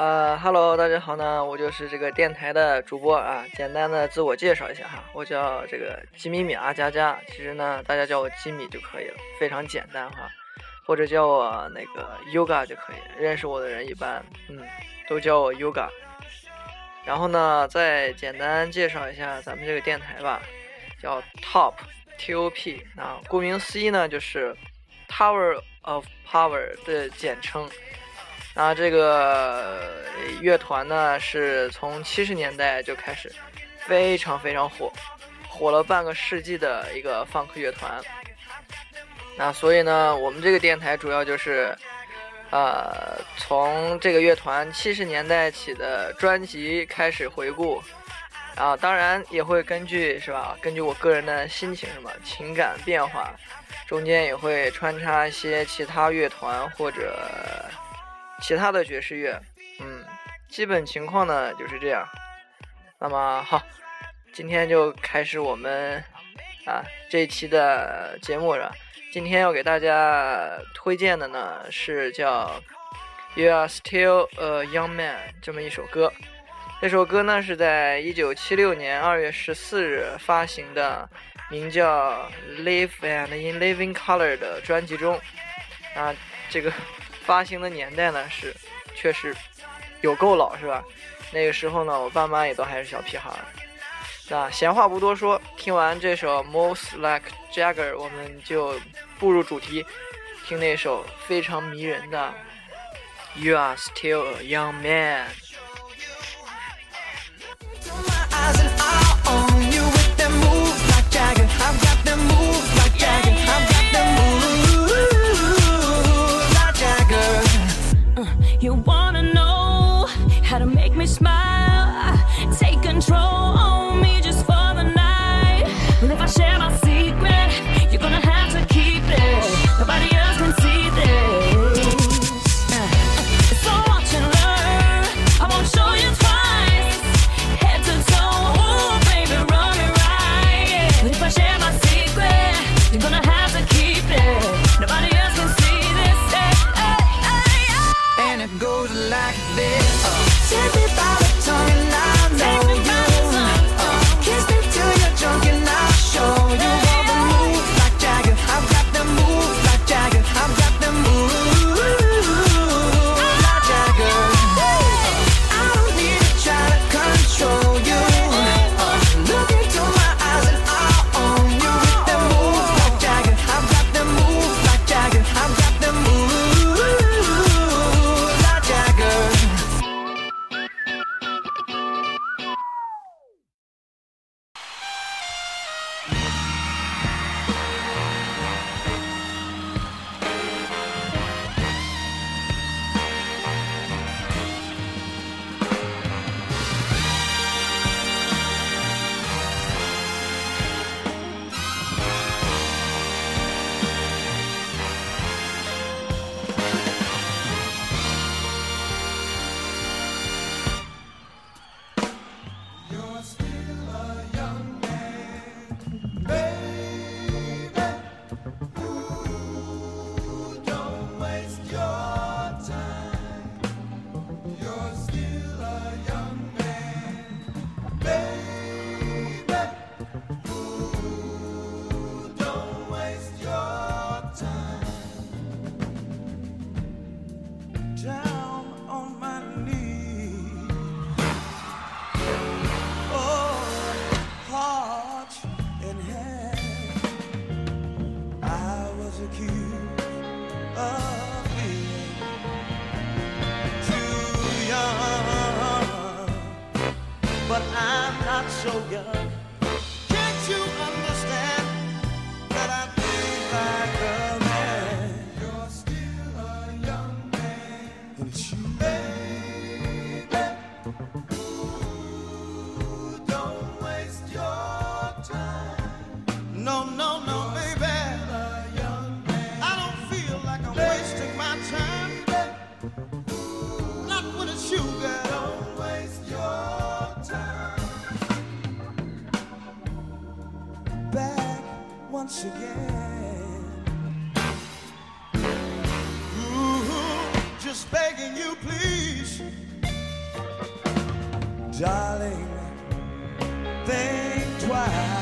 Hello，大家好呢，我就是这个电台的主播啊。简单的自我介绍一下哈，我叫这个吉米米阿佳佳，其实呢，大家叫我吉米就可以了，非常简单哈。或者叫我那个 Yoga 就可以，认识我的人一般嗯都叫我 Yoga。然后呢，再简单介绍一下咱们这个电台吧，叫 Top T O P 啊，顾名思义呢就是 Tower of Power 的简称。啊，这个乐团呢，是从七十年代就开始非常非常火，火了半个世纪的一个放克乐团。那所以呢，我们这个电台主要就是，呃，从这个乐团七十年代起的专辑开始回顾，啊，当然也会根据是吧？根据我个人的心情什么情感变化，中间也会穿插一些其他乐团或者。其他的爵士乐，嗯，基本情况呢就是这样。那么好，今天就开始我们啊这一期的节目了。今天要给大家推荐的呢是叫《You Are Still a Young Man》这么一首歌。这首歌呢是在一九七六年二月十四日发行的，名叫《Live and in Living Color》的专辑中。啊，这个。发行的年代呢是，确实有够老是吧？那个时候呢，我爸妈也都还是小屁孩儿。那闲话不多说，听完这首《Most Like Jagger》，我们就步入主题，听那首非常迷人的《You Are Still a Young Man》。Because but I'm not so young. back once again. Ooh, just begging you, please, darling, think twice.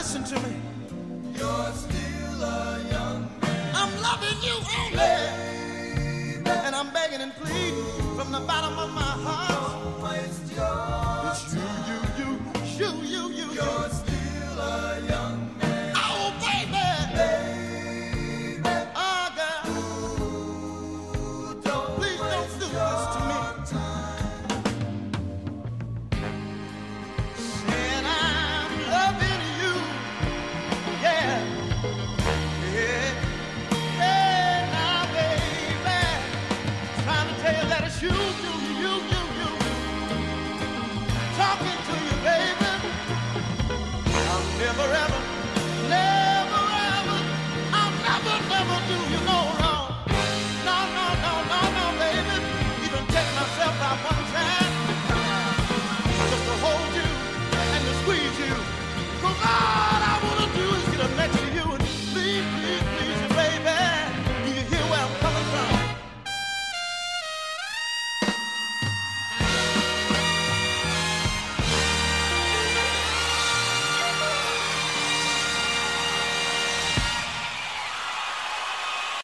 listen to me. You're still a young man. I'm loving you only. Baby. And I'm begging and pleading from the bottom of my heart.